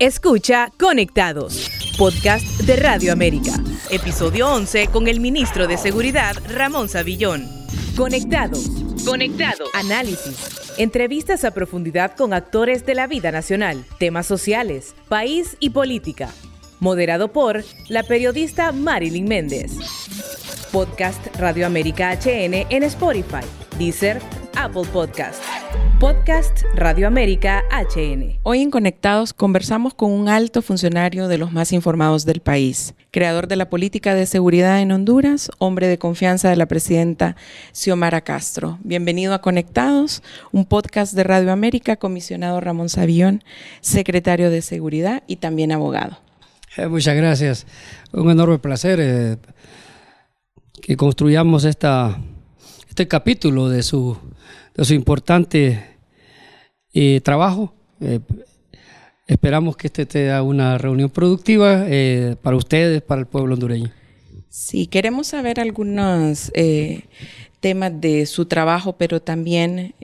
Escucha Conectados, podcast de Radio América. Episodio 11 con el ministro de Seguridad, Ramón Savillón. Conectados. Conectado. Análisis. Entrevistas a profundidad con actores de la vida nacional, temas sociales, país y política. Moderado por la periodista Marilyn Méndez. Podcast Radio América HN en Spotify, Deezer, Apple Podcast. Podcast Radio América HN. Hoy en Conectados conversamos con un alto funcionario de los más informados del país, creador de la política de seguridad en Honduras, hombre de confianza de la presidenta Xiomara Castro. Bienvenido a Conectados, un podcast de Radio América, comisionado Ramón Sabión, secretario de Seguridad y también abogado. Eh, muchas gracias. Un enorme placer eh, que construyamos esta, este capítulo de su de su importante eh, trabajo. Eh, esperamos que este sea una reunión productiva eh, para ustedes, para el pueblo hondureño. Sí, queremos saber algunos temas de su trabajo, pero también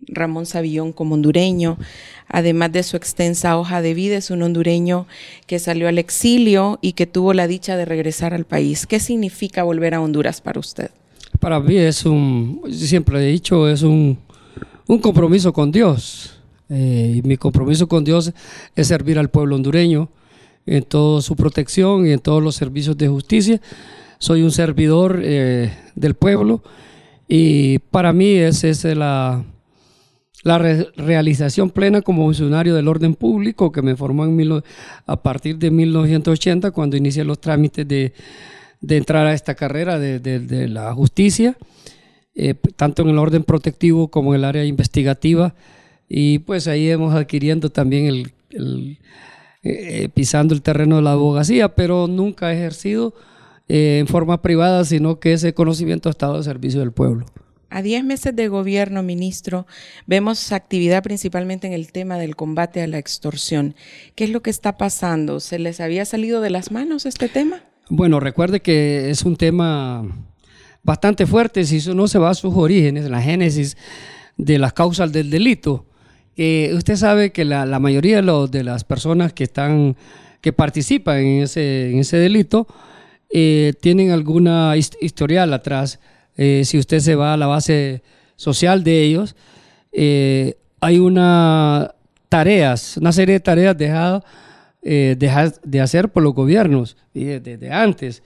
Ramón Savillón como hondureño, además de su extensa hoja de vida, es un hondureño que salió al exilio y que tuvo la dicha de regresar al país. ¿Qué significa volver a Honduras para usted? Para mí es un, siempre he dicho, es un, compromiso con Dios. Eh, y mi compromiso con Dios es servir al pueblo hondureño en toda su protección y en todos los servicios de justicia. Soy un servidor eh, del pueblo y para mí esa es la, la realización plena como funcionario del orden público que me formó a partir de 1980 cuando inicié los trámites de de entrar a esta carrera de, la justicia, eh, tanto en el orden protectivo como en el área investigativa. Y pues ahí hemos adquiriendo también el, eh, pisando el terreno de la abogacía, pero nunca he ejercido eh, en forma privada, sino que ese conocimiento ha estado al servicio del pueblo. A 10 meses de gobierno, ministro, vemos actividad principalmente en el tema del combate a la extorsión. ¿Qué es lo que está pasando? ¿Se les había salido de las manos este tema? Bueno, recuerde que es un tema bastante fuerte si uno se va a sus orígenes, la génesis de las causas del delito. usted sabe que la, mayoría de, las personas que están que participan en ese, delito eh, tienen alguna historial atrás. Eh, si usted se va a la base social de ellos, eh, hay una tareas, una serie de tareas dejadas eh, dejar de hacer por los gobiernos desde antes.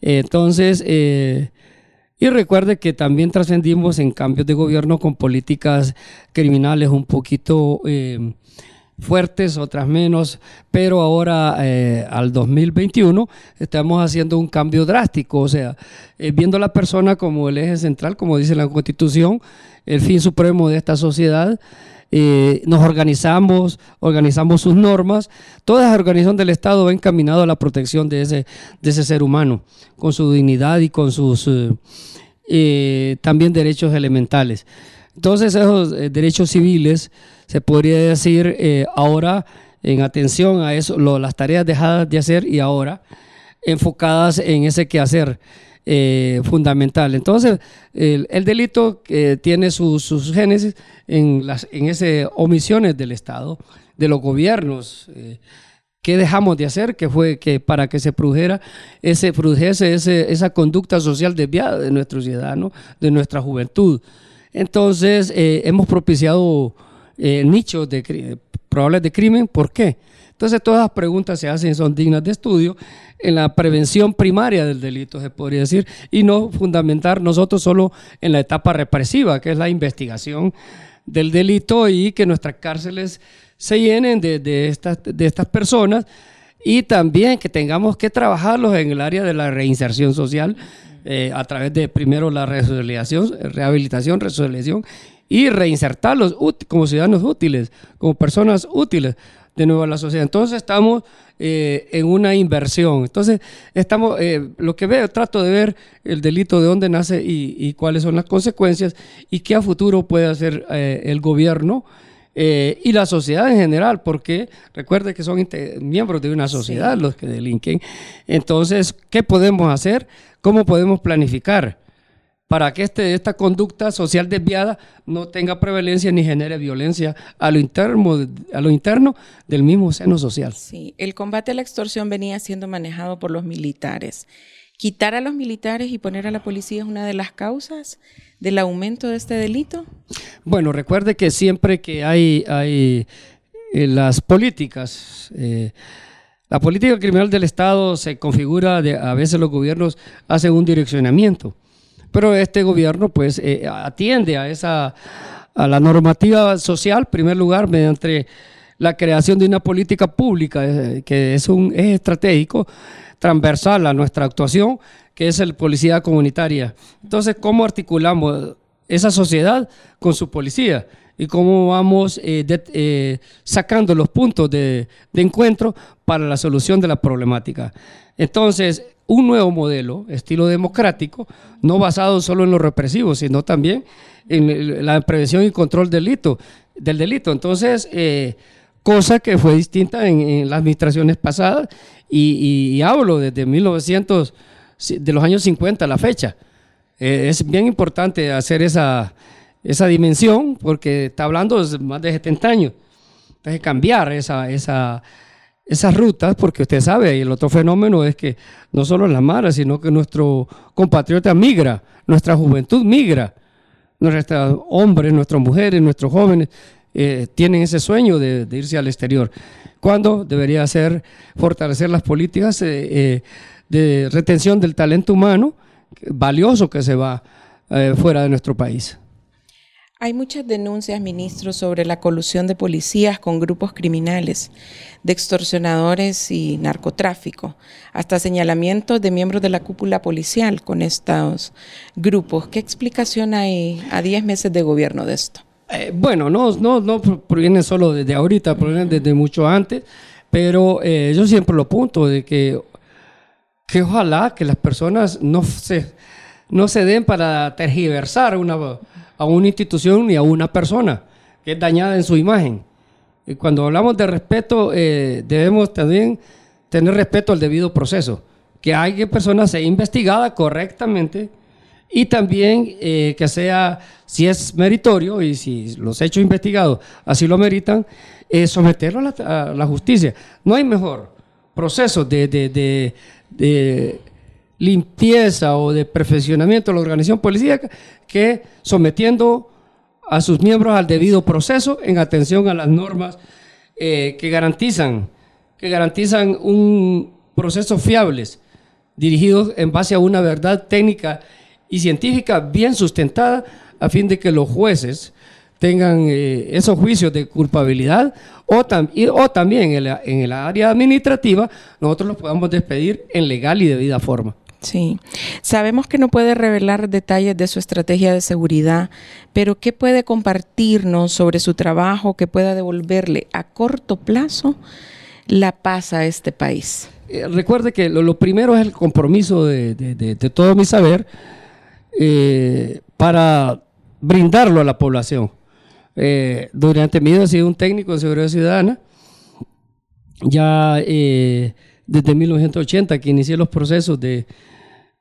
Entonces, eh, y recuerde que también trascendimos en cambios de gobierno con políticas criminales un poquito eh, fuertes, otras menos, pero ahora al 2021 estamos haciendo un cambio drástico, o sea, viendo a la persona como el eje central, como dice la Constitución, el fin supremo de esta sociedad. Eh, nos organizamos, organizamos sus normas. Toda la organización del Estado va encaminado a la protección de ese, de ese ser humano, con su dignidad y con sus eh, eh, también derechos elementales. Entonces esos derechos civiles, se podría decir ahora en atención a eso, las tareas dejadas de hacer y ahora enfocadas en ese quehacer. Eh, fundamental. Entonces, el, delito eh, tiene sus génesis en, las, en esas omisiones del Estado, de los gobiernos. Eh, ¿Qué dejamos de hacer? Que fue que para que se produjera ese, produjese ese, esa conducta social desviada de nuestros ciudadanos, de nuestra juventud. Entonces, hemos propiciado nichos de, probables de crimen. ¿Por qué? Entonces, todas las preguntas se hacen, son dignas de estudio en la prevención primaria del delito, se podría decir, y no fundamentar nosotros solo en la etapa represiva, que es la investigación del delito y que nuestras cárceles se llenen de, estas, de estas personas y también que tengamos que trabajarlos en el área de la reinserción social eh, a través de primero la rehabilitación, rehabilitación, resolución y reinsertarlos como ciudadanos útiles, como personas útiles de nuevo a la sociedad. Entonces estamos eh, en una inversión. Entonces estamos, eh, lo que veo, trato de ver el delito de dónde nace y, cuáles son las consecuencias y qué a futuro puede hacer eh, el gobierno. y la sociedad en general, porque recuerde que son miembros de una sociedad los que delinquen. Entonces, ¿qué podemos hacer? ¿Cómo podemos planificar? Para que este, esta conducta social desviada no tenga prevalencia ni genere violencia a lo, interno, a lo interno del mismo seno social. Sí, el combate a la extorsión venía siendo manejado por los militares. ¿Quitar a los militares y poner a la policía es una de las causas del aumento de este delito? Bueno, recuerde que siempre que hay, hay eh, las políticas, eh, la política criminal del Estado se configura, de, a veces los gobiernos hacen un direccionamiento pero este gobierno pues eh, atiende a esa a la normativa social, en primer lugar, mediante la creación de una política pública eh, que es un es estratégico, transversal a nuestra actuación, que es el policía comunitaria. Entonces, ¿cómo articulamos esa sociedad con su policía? y cómo vamos eh, sacando los puntos de, encuentro para la solución de la problemática. Entonces, un nuevo modelo, estilo democrático, no basado solo en lo represivo, sino también en la prevención y control delito, del delito. Entonces, eh, cosa que fue distinta en, las administraciones pasadas y, hablo desde 1900, de los años 50 a la fecha. Eh, es bien importante hacer esa, esa dimensión porque está hablando de más de 70 años. Entonces, cambiar esa, esa esas rutas, porque usted sabe, y el otro fenómeno es que no solo la Mara, sino que nuestro compatriota migra, nuestra juventud migra, nuestros hombres, nuestras mujeres, nuestros jóvenes eh, tienen ese sueño de, irse al exterior. Cuando debería ser fortalecer las políticas eh, eh, de retención del talento humano valioso que se va fuera de nuestro país. Hay muchas denuncias, ministro, sobre la colusión de policías con grupos criminales, de extorsionadores y narcotráfico, hasta señalamientos de miembros de la cúpula policial con estos grupos. ¿Qué explicación hay a 10 meses de gobierno de esto? Eh, bueno, no, no, no proviene solo desde ahorita, proviene desde mucho antes, pero eh, yo siempre lo apunto de que, que ojalá que las personas no se, no se den para tergiversar una a una institución ni a una persona que es dañada en su imagen. Y cuando hablamos de respeto, eh, debemos también tener respeto al debido proceso, que hay personas sea investigada correctamente y también eh, que sea, si es meritorio y si los hechos investigados así lo meritan, eh, someterlo a la, justicia. No hay mejor proceso de, de limpieza o de perfeccionamiento de la organización policíaca que sometiendo a sus miembros al debido proceso en atención a las normas eh, que garantizan que garantizan un proceso fiables dirigidos en base a una verdad técnica y científica bien sustentada a fin de que los jueces tengan eh, esos juicios de culpabilidad o, o también en, en el área administrativa nosotros los podamos despedir en legal y debida forma. Sí, sabemos que no puede revelar detalles de su estrategia de seguridad, pero ¿qué puede compartirnos sobre su trabajo que pueda devolverle a corto plazo la paz a este país? Eh, recuerde que lo, primero es el compromiso de, todo mi saber eh, para brindarlo a la población. Eh, durante mi vida he sido un técnico de seguridad ciudadana, ya desde 1980 que inicié los procesos de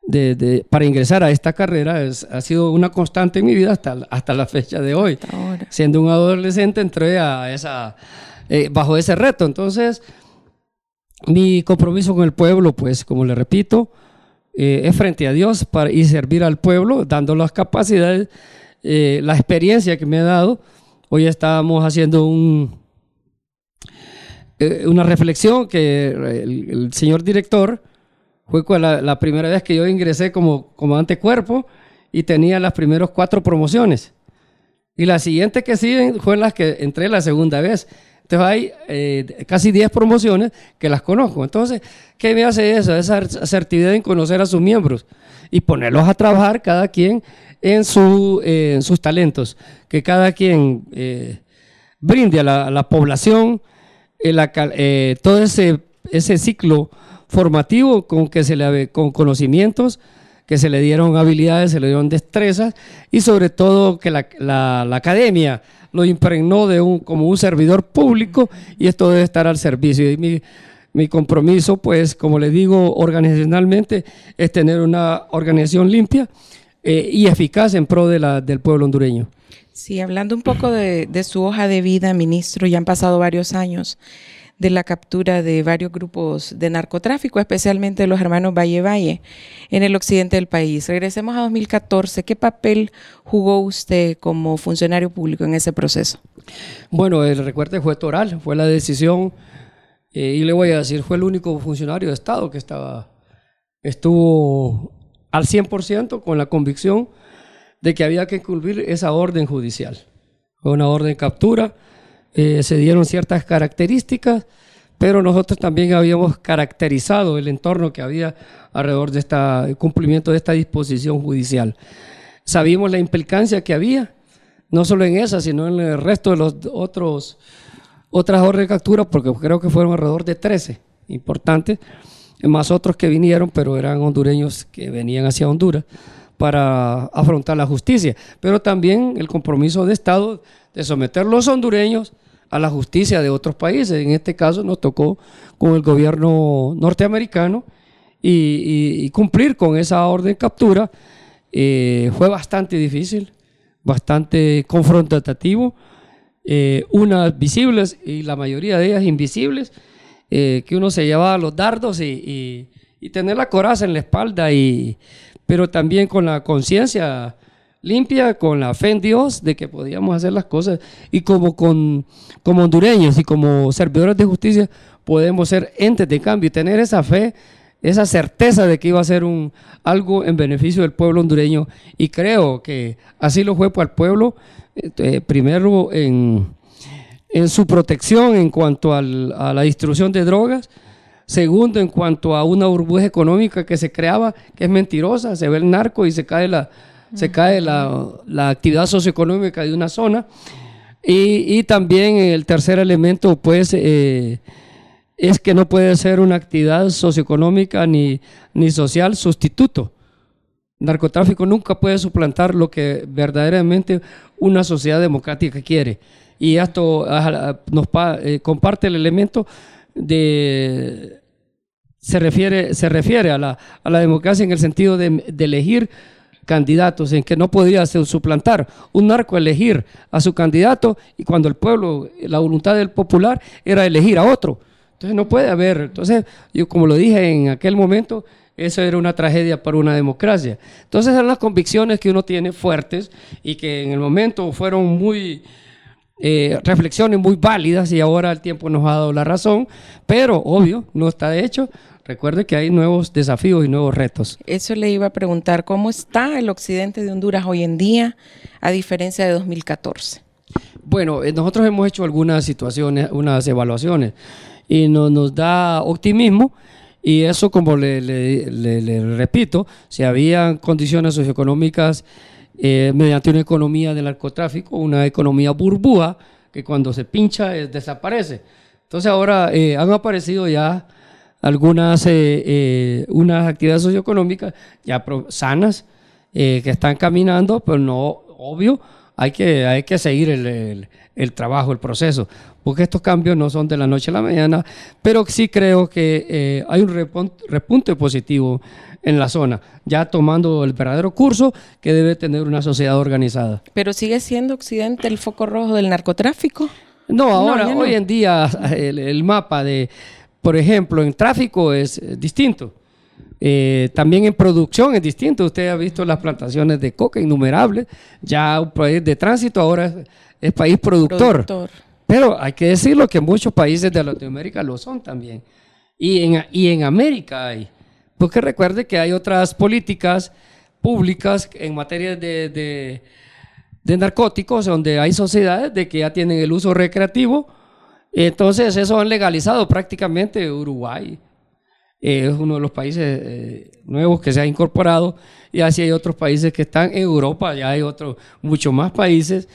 de, para ingresar a esta carrera ha sido una constante en mi vida hasta, hasta la fecha de hoy. Siendo un adolescente entré a esa, eh, bajo ese reto. Entonces, mi compromiso con el pueblo, pues como le repito, eh, es frente a Dios para, y servir al pueblo, dando las capacidades, eh, la experiencia que me ha dado. Hoy estábamos haciendo un, una reflexión que el señor director fue la, primera vez que yo ingresé como comandante cuerpo y tenía las primeras cuatro promociones. Y las siguientes que siguen fue las que entré la segunda vez. Entonces hay eh, casi 10 promociones que las conozco. Entonces, ¿qué me hace eso? Esa asertividad en conocer a sus miembros y ponerlos a trabajar cada quien en, su, eh, en sus talentos. Que cada quien eh, brinde a la, población todo ese, ese ciclo formativo con que se le con conocimientos que se le dieron habilidades, se le dieron destrezas y sobre todo que la, la, academia lo impregnó de un, como un servidor público y esto debe estar al servicio. Y mi, mi compromiso, pues, como le digo, organizacionalmente, es tener una organización limpia, eh, y eficaz en pro de la, del pueblo hondureño. Sí, hablando un poco de, su hoja de vida, ministro, ya han pasado varios años de la captura de varios grupos de narcotráfico, especialmente los hermanos Valle Valle, en el occidente del país. Regresemos a 2014. ¿Qué papel jugó usted como funcionario público en ese proceso? Bueno, el recuerdo fue toral, fue la decisión, eh, y le voy a decir, fue el único funcionario de Estado que estaba, estuvo al 100% con la convicción de que había que cumplir esa orden judicial. Fue una orden de captura eh, se dieron ciertas características, pero nosotros también habíamos caracterizado el entorno que había alrededor de este cumplimiento de esta disposición judicial. Sabíamos la implicancia que había, no solo en esa, sino en el resto de los otros otras órdenes de captura, porque creo que fueron alrededor de 13 importantes, más otros que vinieron, pero eran hondureños que venían hacia Honduras para afrontar la justicia, pero también el compromiso de Estado de someter los hondureños a la justicia de otros países. En este caso nos tocó con el gobierno norteamericano y, cumplir con esa orden de captura eh, fue bastante difícil, bastante confrontativo. Eh, unas visibles y la mayoría de ellas invisibles, eh, que uno se llevaba los dardos y, y, tener la coraza en la espalda, y, pero también con la conciencia limpia, con la fe en Dios de que podíamos hacer las cosas. Y como, con, como hondureños y como servidores de justicia podemos ser entes de cambio y tener esa fe, esa certeza de que iba a ser un, algo en beneficio del pueblo hondureño. Y creo que así lo fue para el pueblo, eh, primero en, en, su protección en cuanto a la distribución de drogas, Segundo, en cuanto a una burbuja económica que se creaba, que es mentirosa, se ve el narco y se cae la, se cae la, actividad socioeconómica de una zona. Y, también el tercer elemento, pues, eh, es que no puede ser una actividad socioeconómica ni, ni social sustituto. Narcotráfico nunca puede suplantar lo que verdaderamente una sociedad democrática quiere. Y esto nos eh, comparte el elemento de... Se refiere, se refiere a, la, a la democracia en el sentido de, de elegir candidatos en que no podría suplantar un narco elegir a su candidato y cuando el pueblo, la voluntad del popular era elegir a otro. Entonces no puede haber, entonces yo como lo dije en aquel momento, eso era una tragedia para una democracia. Entonces eran las convicciones que uno tiene fuertes y que en el momento fueron muy... Eh, reflexiones muy válidas y ahora el tiempo nos ha dado la razón, pero obvio, no está hecho, Recuerde que hay nuevos desafíos y nuevos retos. Eso le iba a preguntar, ¿cómo está el occidente de Honduras hoy en día a diferencia de 2014? Bueno, eh, nosotros hemos hecho algunas situaciones, unas evaluaciones y nos da optimismo y eso, como le, repito, si habían condiciones socioeconómicas eh, mediante una economía del narcotráfico, una economía burbuja, que cuando se pincha eh, desaparece. Entonces ahora han aparecido ya algunas eh, eh, unas actividades socioeconómicas ya sanas eh, que están caminando, pero no, obvio, hay que, hay que seguir el, el, trabajo, el proceso, porque estos cambios no son de la noche a la mañana, pero sí creo que hay un repunte positivo en la zona, ya tomando el verdadero curso que debe tener una sociedad organizada. Pero sigue siendo Occidente el foco rojo del narcotráfico. No, ahora, hoy en día, el mapa de por ejemplo, en tráfico es eh, distinto. Eh, también en producción es distinto. Usted ha visto las plantaciones de coca innumerables. Ya un país de tránsito ahora es, país productor. Pero hay que decirlo que muchos países de Latinoamérica lo son también. Y en, y en América hay. Porque recuerde que hay otras políticas públicas en materia de, de, de narcóticos donde hay sociedades de que ya tienen el uso recreativo entonces eso han legalizado prácticamente Uruguay. Eh, es uno de los países eh, nuevos que se ha incorporado y así hay otros países que están en Europa, ya hay otros, muchos más países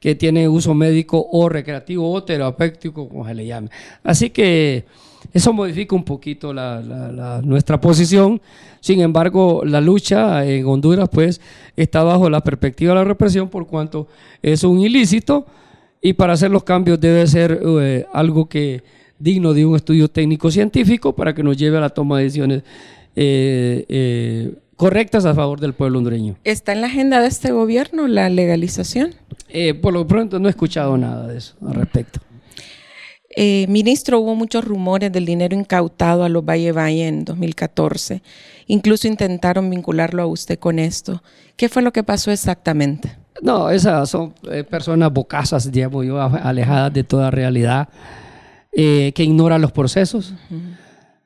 que tienen uso médico o recreativo o terapéutico, como se le llame. Así que eso modifica un poquito nuestra posición. Sin embargo, la lucha en Honduras pues está bajo la perspectiva de la represión por cuanto es un ilícito y para hacer los cambios debe ser eh, algo que digno de un estudio técnico científico para que nos lleve a la toma de decisiones eh, eh, correctas a favor del pueblo hondureño. ¿Está en la agenda de este gobierno la legalización? Eh, por lo pronto no he escuchado nada de eso al respecto. Eh, ministro, hubo muchos rumores del dinero incautado a los Valle Valle en 2014. Incluso intentaron vincularlo a usted con esto. ¿Qué fue lo que pasó exactamente? No, esas son eh, personas bocazas, digamos yo, alejadas de toda realidad, eh, que ignoran los procesos.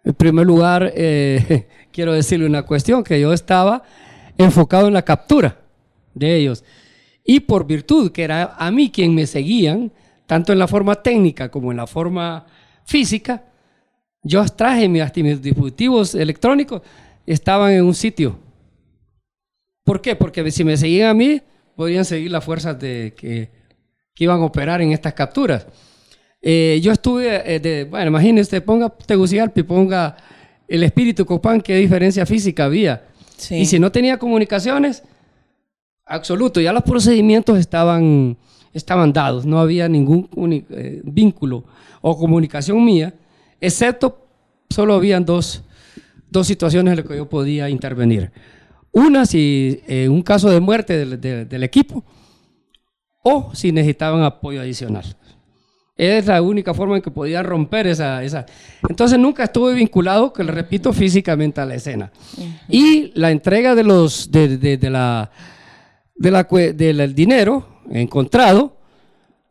En primer lugar, eh, quiero decirle una cuestión, que yo estaba enfocado en la captura de ellos. Y por virtud que era a mí quien me seguían, tanto en la forma técnica como en la forma física, yo traje mis, mis dispositivos electrónicos, estaban en un sitio. ¿Por qué? Porque si me seguían a mí, podrían seguir las fuerzas de, que, que iban a operar en estas capturas. Eh, yo estuve, eh, de, bueno, imagínese, ponga Tegucigalpa y ponga el espíritu Copán, qué diferencia física había. Sí. Y si no tenía comunicaciones, absoluto, ya los procedimientos estaban, estaban dados, no había ningún eh, vínculo o comunicación mía, excepto solo habían dos, dos situaciones en las que yo podía intervenir. Una, si en un caso de muerte del, de- del equipo, o si necesitaban apoyo adicional. Es la única forma en que podía romper esa, esa. Entonces nunca estuve vinculado, que le repito, físicamente a la escena. Y la entrega de los, de, de- de la, de la del dinero encontrado,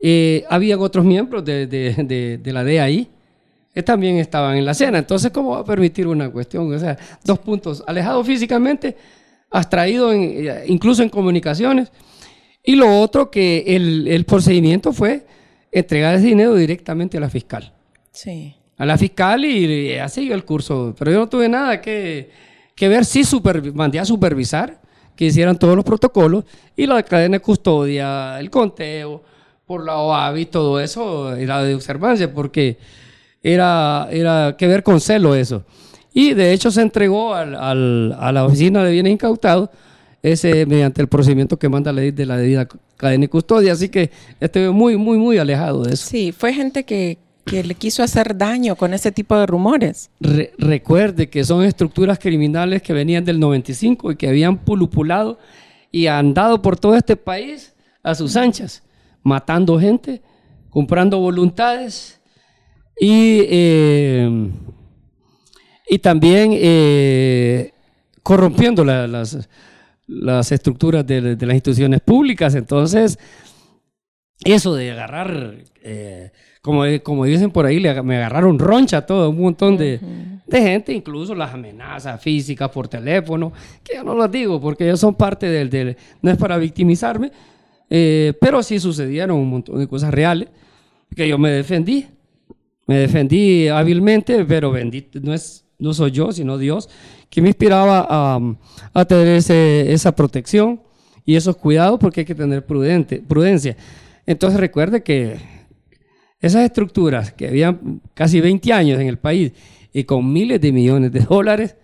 eh, habían otros miembros de, de- la DAI que también estaban en la escena. Entonces, ¿cómo va a permitir una cuestión? O sea, dos puntos, alejado físicamente, abstraído en- eh, incluso en comunicaciones. Y lo otro, que el, el procedimiento fue entregar ese dinero directamente a la fiscal. Sí. A la fiscal y, y así el curso. Pero yo no tuve nada que, que ver, sí supervi- mandé a supervisar que hicieran todos los protocolos y la cadena de custodia, el conteo, por la OAVI, todo eso era de observancia porque era, era que ver con celo eso. Y de hecho se entregó al- al- a la oficina de bienes incautados ese mediante el procedimiento que manda la ley de la debida cadena y custodia. Así que estoy muy, muy, muy alejado de eso. Sí, fue gente que, que le quiso hacer daño con ese tipo de rumores. Re- recuerde que son estructuras criminales que venían del 95 y que habían pulupulado y andado por todo este país a sus anchas, matando gente, comprando voluntades y, eh, y también eh, corrompiendo la- las, las estructuras de, de las instituciones públicas. Entonces, eso de agarrar, eh, como, como dicen por ahí, le- me agarraron roncha a todo un montón de, de gente, incluso las amenazas físicas por teléfono, que yo no las digo porque ellos son parte del, del- no es para victimizarme, eh, pero sí sucedieron un montón de cosas reales que yo me defendí, me defendí hábilmente, pero bendito, no, es, no soy yo, sino Dios, que me inspiraba a, a tener ese- esa protección y esos cuidados porque hay que tener prudente, prudencia. Entonces recuerde que esas estructuras que habían casi 20 años en el país y con miles de millones de dólares,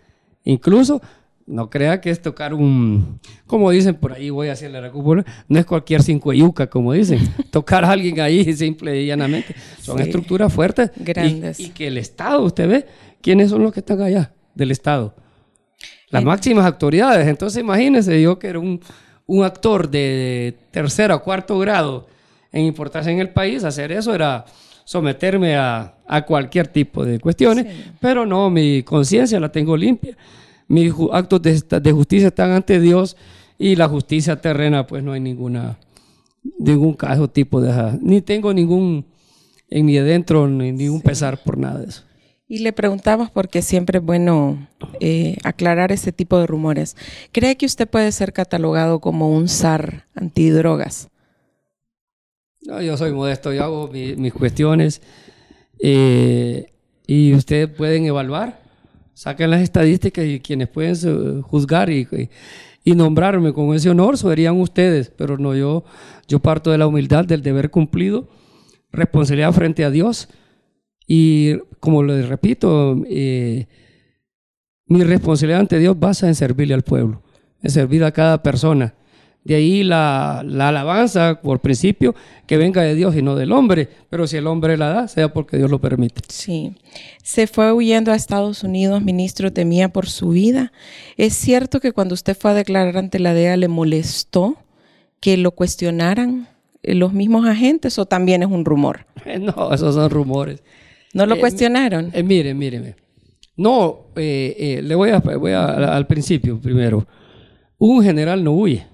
incluso no crea que es tocar un, como dicen por ahí, voy a hacerle la cúpula, no es cualquier cinco yuca, como dicen, tocar a alguien ahí simple y llanamente. Son Sí. estructuras fuertes y- Grandes. Y, que el Estado, usted ve, ¿quiénes son los que están allá del Estado? Las Eh, máximas autoridades. Entonces imagínense yo que era un, un actor de tercero o cuarto grado en importancia en el país, hacer eso era someterme a, a cualquier tipo de cuestiones, Sí. pero no, mi conciencia la tengo limpia, mis actos de, de justicia están ante Dios y la justicia terrena pues no hay ninguna, ningún caso tipo de, ni tengo ningún en mi adentro, ni ningún pesar por nada de eso. Y le preguntamos porque siempre es bueno eh, aclarar ese tipo de rumores. ¿Cree que usted puede ser catalogado como un zar antidrogas? No, yo soy modesto, yo hago mi- mis cuestiones eh, y ustedes pueden evaluar, saquen las estadísticas y quienes pueden juzgar y- y nombrarme con ese honor serían ustedes, pero no yo, yo parto de la humildad, del deber cumplido, responsabilidad frente a Dios y como les repito, eh, mi responsabilidad ante Dios basa en servirle al pueblo, en servir a cada persona De ahí la, alabanza, por principio, que venga de Dios y no del hombre. Pero si el hombre la da, sea porque Dios lo permite. Sí. Se fue huyendo a Estados Unidos, ministro, temía por su vida. ¿Es cierto que cuando usted fue a declarar ante la DEA le molestó que lo cuestionaran los mismos agentes o también es un rumor? No, esos son rumores. ¿No lo eh, cuestionaron? Eh, mire, mire, No, eh, le voy, a, voy al principio primero. Un general no huye.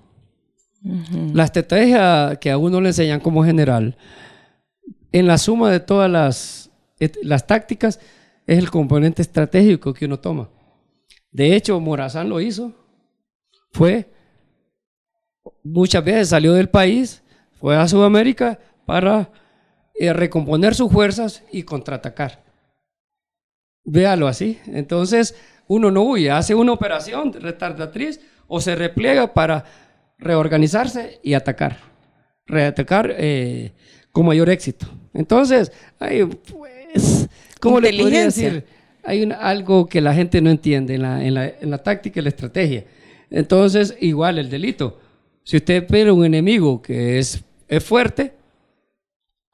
La estrategia que a uno le enseñan como general, en la suma de todas las, las tácticas, es el componente estratégico que uno toma. De hecho, Morazán lo hizo. Fue, muchas veces salió del país, fue a Sudamérica para eh, recomponer sus fuerzas y contraatacar. Véalo así. Entonces, uno no huye, hace una operación retardatriz o se repliega para reorganizarse y atacar. Reatacar eh, con mayor éxito. Entonces, hay, pues, ¿cómo le podría decir? Hay algo que la gente no entiende en la, en, la, en la, táctica y la estrategia. Entonces, igual el delito. Si usted espera un enemigo que es, es fuerte,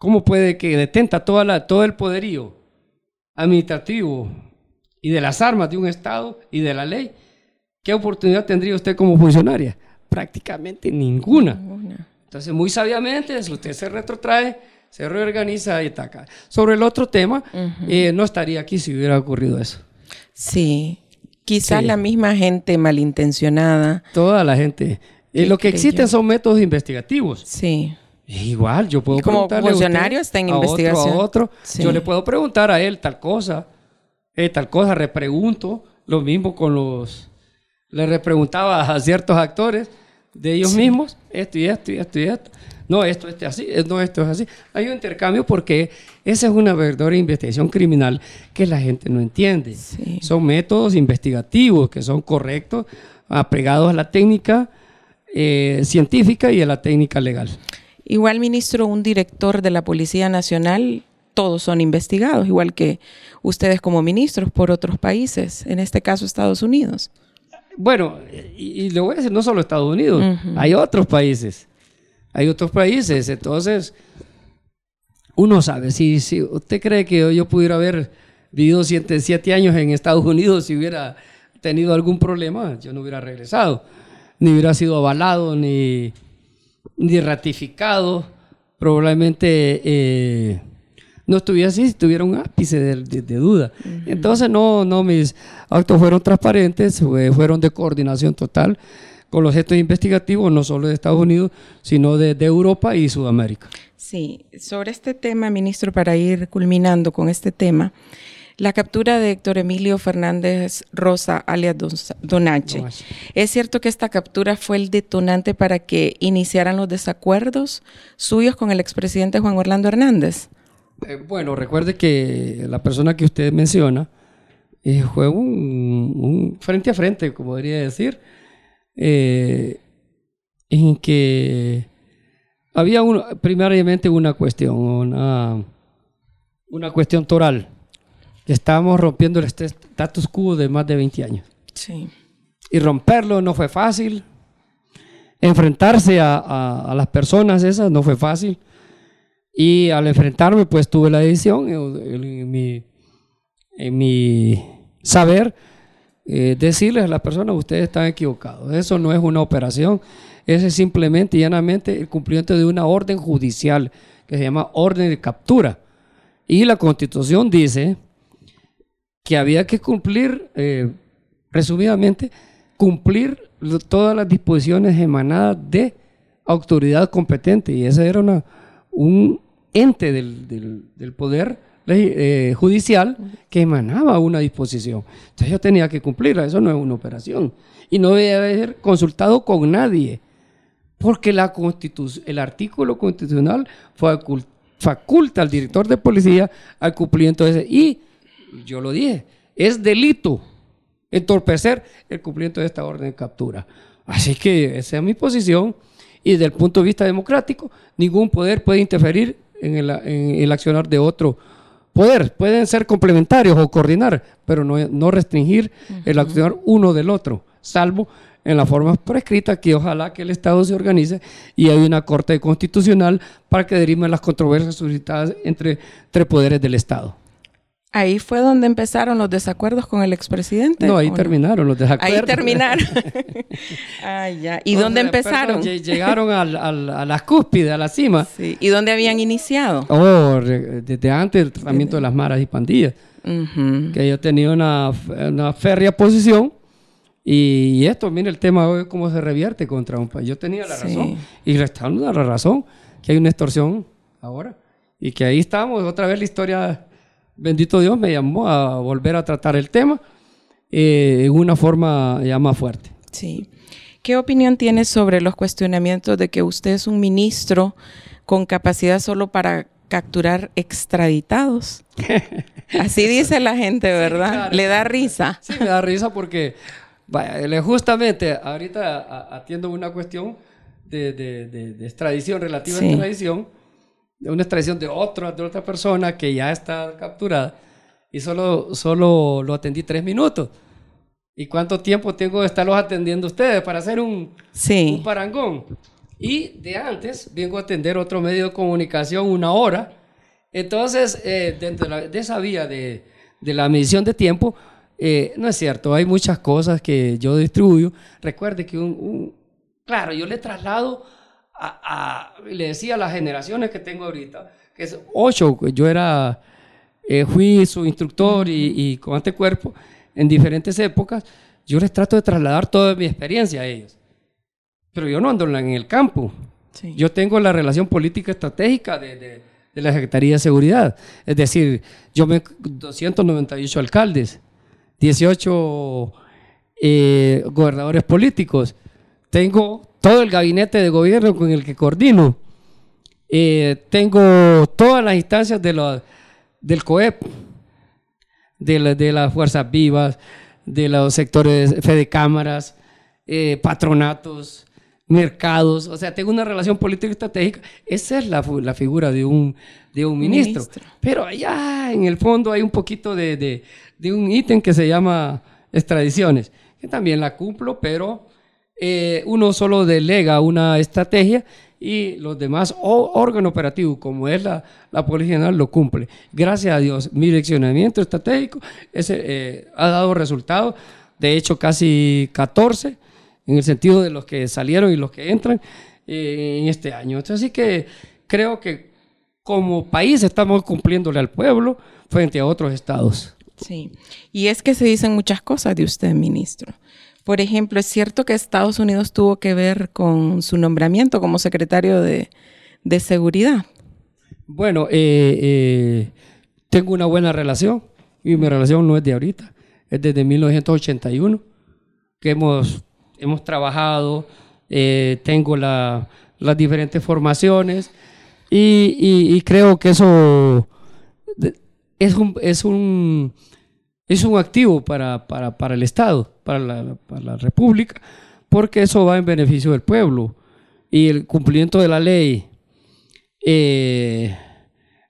¿cómo puede que detenta toda la, todo el poderío administrativo y de las armas de un Estado y de la ley? ¿Qué oportunidad tendría usted como funcionaria? prácticamente ninguna. Entonces, muy sabiamente, usted se retrotrae, se reorganiza y ataca. Sobre el otro tema, eh, no estaría aquí si hubiera ocurrido eso. Sí, quizás la misma gente malintencionada. Toda la gente. Eh, lo que existen son métodos investigativos. Sí. Igual, yo puedo como funcionario está en investigación. Otro, a otro. Yo le puedo preguntar a él tal cosa, eh, tal cosa, repregunto. Lo mismo con los. Le repreguntaba a ciertos actores de ellos mismos, esto y esto y esto y esto. No, esto, es así, no, esto es así. Hay un intercambio porque esa es una verdadera investigación criminal que la gente no entiende. Son métodos investigativos que son correctos, apegados a la técnica eh, científica y a la técnica legal. Igual, ministro, un director de la Policía Nacional, todos son investigados, igual que ustedes como ministros por otros países, en este caso Estados Unidos. Bueno, y, le voy a decir, no solo Estados Unidos, hay otros países. Hay otros países. Entonces, uno sabe, si, si usted cree que yo pudiera haber vivido siete, años en Estados Unidos si hubiera tenido algún problema, yo no hubiera regresado, ni hubiera sido avalado, ni, ni ratificado. Probablemente eh, no estuviera así si tuviera un ápice de, duda. Entonces, no, no, mis actos fueron transparentes, fueron de coordinación total con los gestos investigativos, no solo de Estados Unidos, sino de, Europa y Sudamérica. Sí, sobre este tema, ministro, para ir culminando con este tema, la captura de Héctor Emilio Fernández Rosa, alias Donache. ¿Es cierto que esta captura fue el detonante para que iniciaran los desacuerdos suyos con el expresidente Juan Orlando Hernández? Eh, bueno, recuerde que la persona que usted menciona eh, fue un, frente a frente, como podría decir, eh, en que había primariamente una cuestión, una, una cuestión toral, estábamos rompiendo el status quo de más de 20 años. Sí. Y romperlo no fue fácil, enfrentarse a las personas esas no fue fácil y al enfrentarme, pues tuve la decisión en, mi, en mi, saber eh, decirles a las personas, ustedes están equivocados. Eso no es una operación, eso es simplemente y llanamente el cumplimiento de una orden judicial que se llama orden de captura. Y la constitución dice que había que cumplir, eh, resumidamente, cumplir todas las disposiciones emanadas de autoridad competente. Y esa era una un ente del, poder eh, judicial que emanaba una disposición. Entonces yo tenía que cumplirla, eso no es una operación. Y no debe haber consultado con nadie, porque la el artículo constitucional faculta al director de policía al cumplimiento de ese. Y yo lo dije, es delito entorpecer el cumplimiento de esta orden de captura. Así que esa es mi posición y desde el punto de vista democrático, ningún poder puede interferir en el, accionar de otro poder. Pueden ser complementarios o coordinar, pero no, no restringir el accionar uno del otro, salvo en la forma prescrita que ojalá que el Estado se organice y hay una Corte Constitucional para que derimen las controversias suscitadas entre tres poderes del Estado. Ahí fue donde empezaron los desacuerdos con el expresidente. No, ahí terminaron los desacuerdos. Ahí terminaron. ah, ya. ¿Y dónde empezaron? llegaron a la cúspide, a la cima. Sí. ¿Y dónde habían iniciado? Oh, desde antes del tratamiento de las maras y pandillas. Que yo tenía una, una férrea posición. Y, esto, mire el tema hoy, cómo se revierte contra un país. Yo tenía la razón. Y restando la razón, que hay una extorsión ahora. Y que ahí estamos, otra vez la historia bendito Dios, me llamó a volver a tratar el tema eh, en una forma ya más fuerte. Sí. ¿Qué opinión tiene sobre los cuestionamientos de que usted es un ministro con capacidad solo para capturar extraditados? Así dice la gente, ¿verdad? Le da risa. Sí, me da risa porque vaya, justamente ahorita atiendo una cuestión de, extradición, relativa a extradición una extradición de, otro, de otra persona que ya está capturada y solo, solo lo atendí tres minutos. ¿Y cuánto tiempo tengo de estarlos atendiendo ustedes para hacer un, un parangón? Y de antes vengo a atender otro medio de comunicación una hora. Entonces, eh, dentro de, esa vía de, de, la medición de tiempo, eh, no es cierto, hay muchas cosas que yo distribuyo. Recuerde que un claro, yo le traslado le decía a las generaciones que tengo ahorita, que es ocho, yo era, eh, fui su instructor y, y con este cuerpo en diferentes épocas, yo les trato de trasladar toda mi experiencia a ellos. Pero yo no ando en el campo. Yo tengo la relación política estratégica de, de, la Secretaría de Seguridad. Es decir, yo me 298 alcaldes, 18 eh, gobernadores políticos. Tengo todo el gabinete de gobierno con el que coordino. Eh, tengo todas las instancias de del COEP, de, de, las fuerzas vivas, de los sectores de cámaras, eh, patronatos, mercados. O sea, tengo una relación política estratégica. Esa es la, la figura de un, de un ministro. Pero allá en el fondo hay un poquito de, de, de un ítem que se llama extradiciones, que también la cumplo, pero eh, uno solo delega una estrategia y los demás órganos operativos, como es la, la Policía General, lo cumple. Gracias a Dios, mi direccionamiento estratégico ese, eh, ha dado resultados, de hecho casi 14, en el sentido de los que salieron y los que entran eh, en este año. así que creo que como país estamos cumpliéndole al pueblo frente a otros estados. Sí, y es que se dicen muchas cosas de usted, ministro. Por ejemplo, ¿es cierto que Estados Unidos tuvo que ver con su nombramiento como secretario de, Seguridad? Bueno, eh, eh, tengo una buena relación y mi relación no es de ahorita, es desde 1981 que hemos, hemos trabajado, eh, tengo las diferentes formaciones y, creo que eso es es un es un activo para, para, el Estado, para la, para la, República, porque eso va en beneficio del pueblo. Y el cumplimiento de la ley, eh,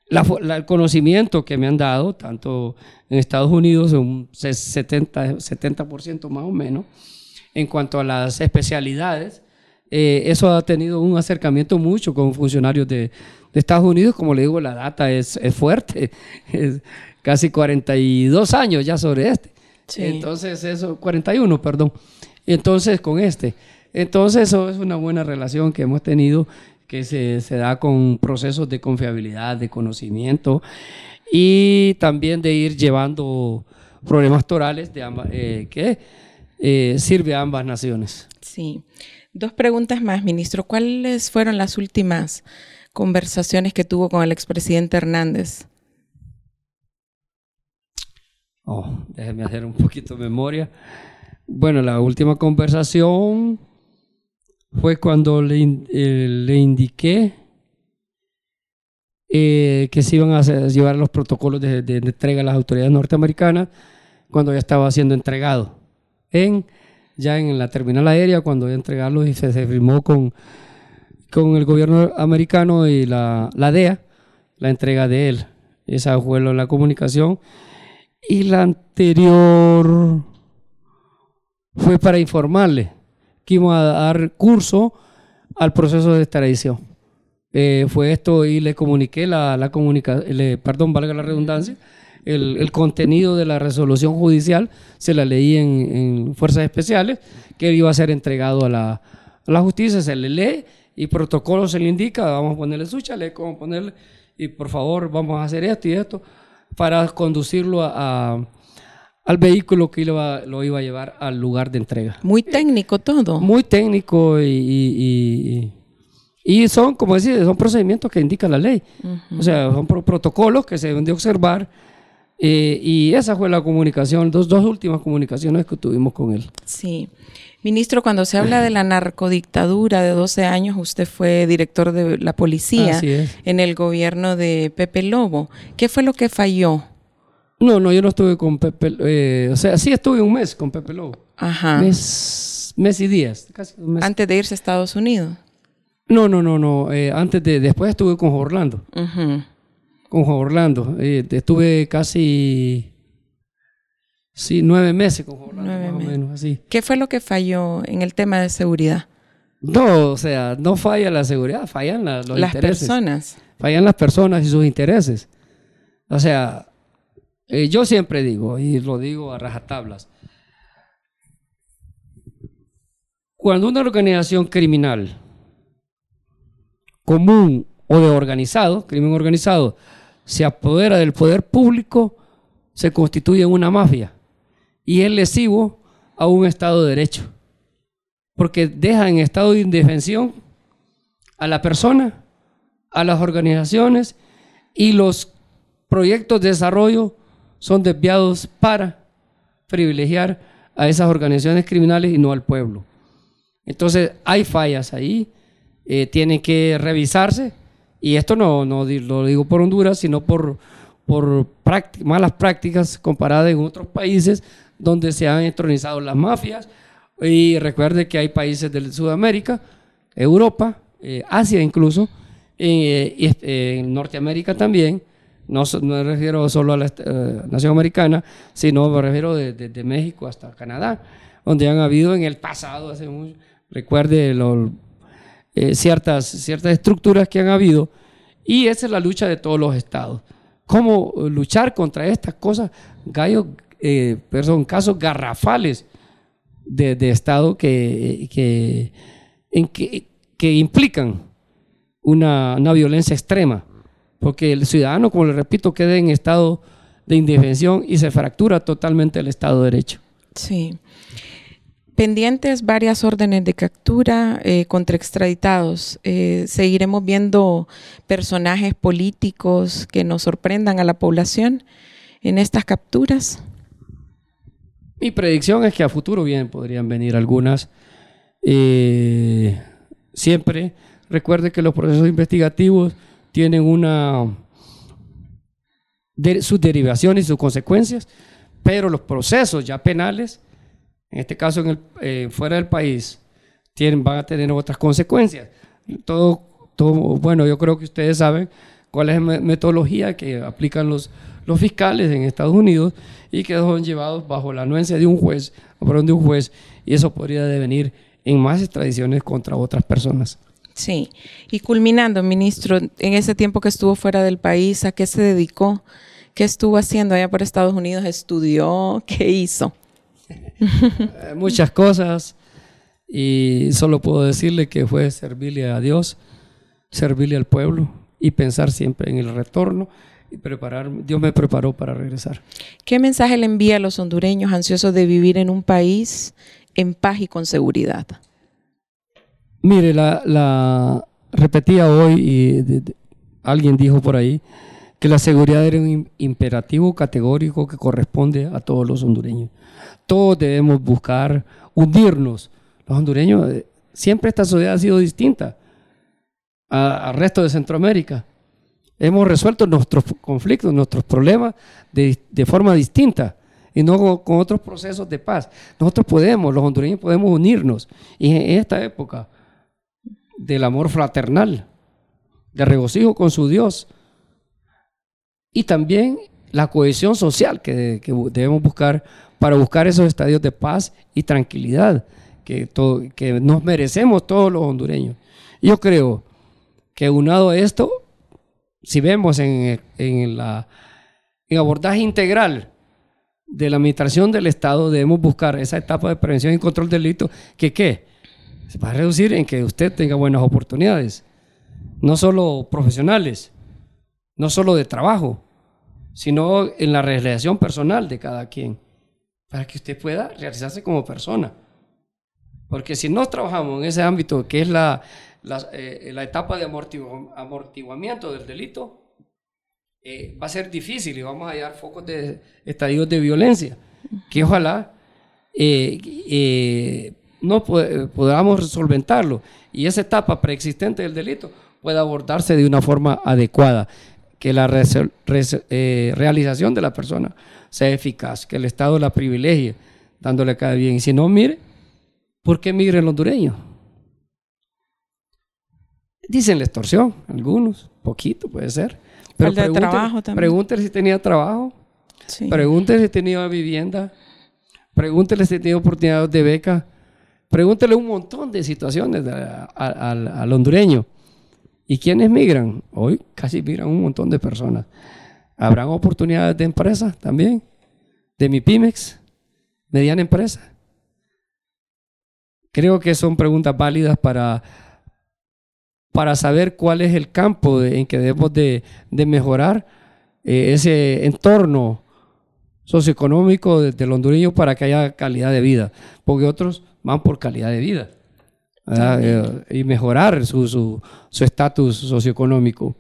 el conocimiento que me han dado, tanto en Estados Unidos, un 70%, 70 más o menos, en cuanto a las especialidades, eh, eso ha tenido un acercamiento mucho con funcionarios de, Estados Unidos. Como le digo, la data es, es fuerte. casi 42 años ya sobre este. Entonces, eso, 41, perdón. Entonces, con este. Entonces, eso es una buena relación que hemos tenido, que se, se da con procesos de confiabilidad, de conocimiento y también de ir llevando problemas torales de ambas, eh, que eh, sirve a ambas naciones. Sí. Dos preguntas más, ministro. ¿Cuáles fueron las últimas conversaciones que tuvo con el expresidente Hernández? Oh, déjeme hacer un poquito de memoria. Bueno, la última conversación fue cuando le, eh, le indiqué eh, que se iban a llevar los protocolos de, entrega a las autoridades norteamericanas cuando ya estaba siendo entregado. En, ya en la terminal aérea, cuando ya entregarlos y se, firmó con, con el gobierno americano y la, la DEA, la entrega de él. Esa fue la comunicación y la anterior fue para informarle que íbamos a dar curso al proceso de extradición. Eh, fue esto y le comuniqué la, la comunica, perdón, valga la redundancia, el, el, contenido de la resolución judicial, se la leí en, en, Fuerzas Especiales, que iba a ser entregado a la, a la justicia, se le lee y protocolo se le indica, vamos a ponerle su chaleco, vamos a ponerle, y por favor vamos a hacer esto y esto, para conducirlo a, al vehículo que lo, lo, iba a llevar al lugar de entrega. Muy técnico todo. Muy técnico y, y, y, son, como decía, son procedimientos que indica la ley. O sea, son protocolos que se deben de observar. Eh, y esa fue la comunicación, dos, dos últimas comunicaciones que tuvimos con él. Sí. Ministro, cuando se habla de la narcodictadura de 12 años, usted fue director de la policía en el gobierno de Pepe Lobo. ¿Qué fue lo que falló? No, no, yo no estuve con Pepe, eh, o sea, sí estuve un mes con Pepe Lobo. Ajá. Mes, mes y días, casi un mes. Antes de irse a Estados Unidos. No, no, no, no. Eh, antes de, después estuve con Orlando. Con Orlando. Eh, estuve casi Sí, nueve meses con Orlando, más o menos, así. ¿Qué fue lo que falló en el tema de seguridad? No, o sea, no falla la seguridad, fallan los las personas. Fallan las personas y sus intereses. O sea, eh, yo siempre digo, y lo digo a rajatablas, cuando una organización criminal común o de organizado, crimen organizado, se apodera del poder público, se constituye una mafia y es lesivo a un Estado de Derecho, porque deja en estado de indefensión a la persona, a las organizaciones y los proyectos de desarrollo son desviados para privilegiar a esas organizaciones criminales y no al pueblo. Entonces hay fallas ahí, eh, tienen que revisarse y esto no, no lo digo por Honduras, sino por, por malas prácticas comparadas en otros países donde se han entronizado las mafias. Y recuerde que hay países de Sudamérica, Europa, eh, Asia incluso, eh, y en Norteamérica también. No, me refiero solo a la eh, nación americana, sino me refiero desde de, México hasta Canadá, donde han habido en el pasado, hace mucho, recuerde ciertas, ciertas estructuras que han habido, y esa es la lucha de todos los estados. ¿Cómo luchar contra estas cosas? Gallo eh, son casos garrafales de, Estado que, que, implican una, violencia extrema, porque el ciudadano, como le repito, queda en estado de indefensión y se fractura totalmente el Estado de Derecho. Sí. Pendientes varias órdenes de captura eh, contra extraditados. Eh, seguiremos viendo personajes políticos que nos sorprendan a la población en estas capturas. Mi predicción es que a futuro bien podrían venir algunas. Eh, siempre recuerde que los procesos investigativos tienen una sus derivaciones y sus consecuencias, pero los procesos ya penales, en este caso en el, eh, fuera del país, tienen, van a tener otras consecuencias. Todo, todo, bueno, yo creo que ustedes saben cuál es la metodología que aplican los, los fiscales en Estados Unidos y que son llevados bajo la anuencia de un juez, perdón, de un juez, y eso podría devenir en más extradiciones contra otras personas. Sí, y culminando, ministro, en ese tiempo que estuvo fuera del país, ¿a qué se dedicó? ¿Qué estuvo haciendo allá por Estados Unidos? ¿Estudió? ¿Qué hizo? Muchas cosas y solo puedo decirle que fue servirle a Dios, servirle al pueblo y pensar siempre en el retorno y preparar, Dios me preparó para regresar. ¿Qué mensaje le envía a los hondureños ansiosos de vivir en un país en paz y con seguridad? Mire, la, repetía hoy y alguien dijo por ahí que la seguridad era un imperativo categórico que corresponde a todos los hondureños. Todos debemos buscar hundirnos. Los hondureños, eh, siempre esta sociedad ha sido distinta al resto de Centroamérica hemos resuelto nuestros conflictos, nuestros problemas de, forma distinta y no con, otros procesos de paz. Nosotros podemos, los hondureños podemos unirnos y en esta época del amor fraternal, de regocijo con su Dios y también la cohesión social que, debemos buscar para buscar esos estadios de paz y tranquilidad que nos merecemos todos los hondureños. Yo creo que unado a esto, si vemos en, en la abordaje integral de la administración del Estado, debemos buscar esa etapa de prevención y control del delito que qué? Se va a reducir en que usted tenga buenas oportunidades, no solo profesionales, no solo de trabajo, sino en la realización personal de cada quien, para que usted pueda realizarse como persona. Porque si no trabajamos en ese ámbito, que es la, la, eh, etapa de amortiguamiento del delito, eh, va a ser difícil y vamos a hallar focos de estadios de violencia, que ojalá eh, no podamos solventarlo y esa etapa preexistente del delito pueda abordarse de una forma adecuada, que la realización de la persona sea eficaz, que el Estado la privilegie, dándole cada bien. Y si no, mire, ¿por qué migre el hondureño? Dicen la extorsión, algunos, poquito puede ser pero de trabajo también. Pregúntele si tenía trabajo. Pregúntele si tenía vivienda. Pregúntele si tenía oportunidades de beca. Pregúntele un montón de situaciones al, hondureño. ¿Y quiénes migran? Hoy casi migran un montón de personas. ¿Habrán oportunidades de empresa también? ¿De mi Pymex? ¿Mediana empresa? Creo que son preguntas válidas para para saber cuál es el campo en que debemos de, mejorar eh, ese entorno socioeconómico del hondureño para que haya calidad de vida, porque otros van por calidad de vida eh, y mejorar su estatus socioeconómico.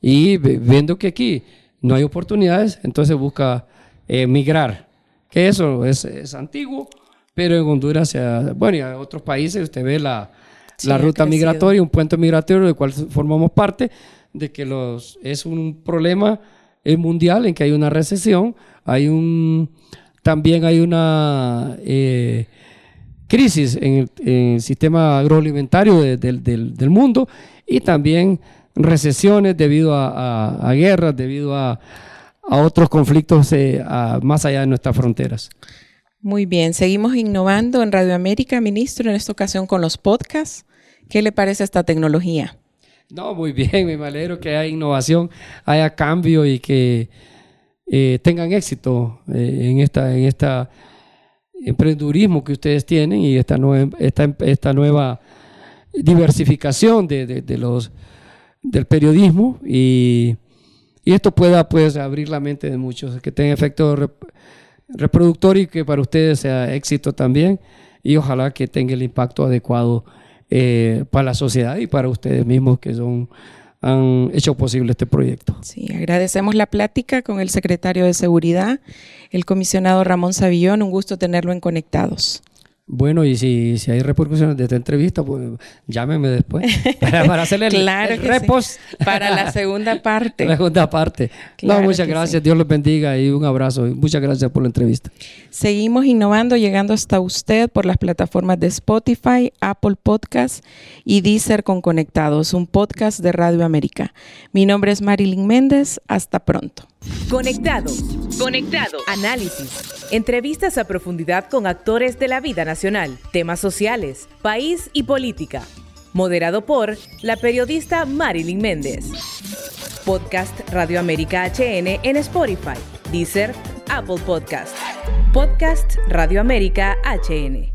Y viendo que aquí no hay oportunidades, entonces busca emigrar migrar, que eso es, es antiguo, pero en Honduras, bueno, y en otros países usted ve la, la ruta migratoria, un puente migratorio del cual formamos parte, de que los, es un problema mundial en que hay una recesión, hay un, también hay una eh, crisis en el, sistema agroalimentario del, mundo y también recesiones debido a, guerras, debido a, otros conflictos eh, más allá de nuestras fronteras. Muy bien, seguimos innovando en Radio América, ministro, en esta ocasión con los podcasts. ¿Qué le parece esta tecnología? No, muy bien, me alegro que haya innovación, haya cambio y que eh, tengan éxito eh, en esta en esta emprendurismo que ustedes tienen y esta nueva, esta, esta nueva diversificación de, los, del periodismo y, y, esto pueda pues abrir la mente de muchos, que tenga efecto reproductor y que para ustedes sea éxito también y ojalá que tenga el impacto adecuado eh, para la sociedad y para ustedes mismos que son han hecho posible este proyecto. Sí, agradecemos la plática con el secretario de Seguridad, el comisionado Ramón Savillón. Un gusto tenerlo en Conectados. Bueno, y si, si hay repercusiones de esta entrevista, pues llámeme después para, hacerle el, repost. Para la segunda parte. La segunda parte. no, muchas gracias. Dios los bendiga y un abrazo. muchas gracias por la entrevista. Seguimos innovando, llegando hasta usted por las plataformas de Spotify, Apple Podcasts y Deezer con Conectados, un podcast de Radio América. Mi nombre es Marilyn Méndez. Hasta pronto. Conectado. Conectado. Análisis. Entrevistas a profundidad con actores de la vida nacional, temas sociales, país y política. Moderado por la periodista Marilyn Méndez. Podcast Radio América HN en Spotify, Deezer, Apple Podcast. Podcast Radio América HN.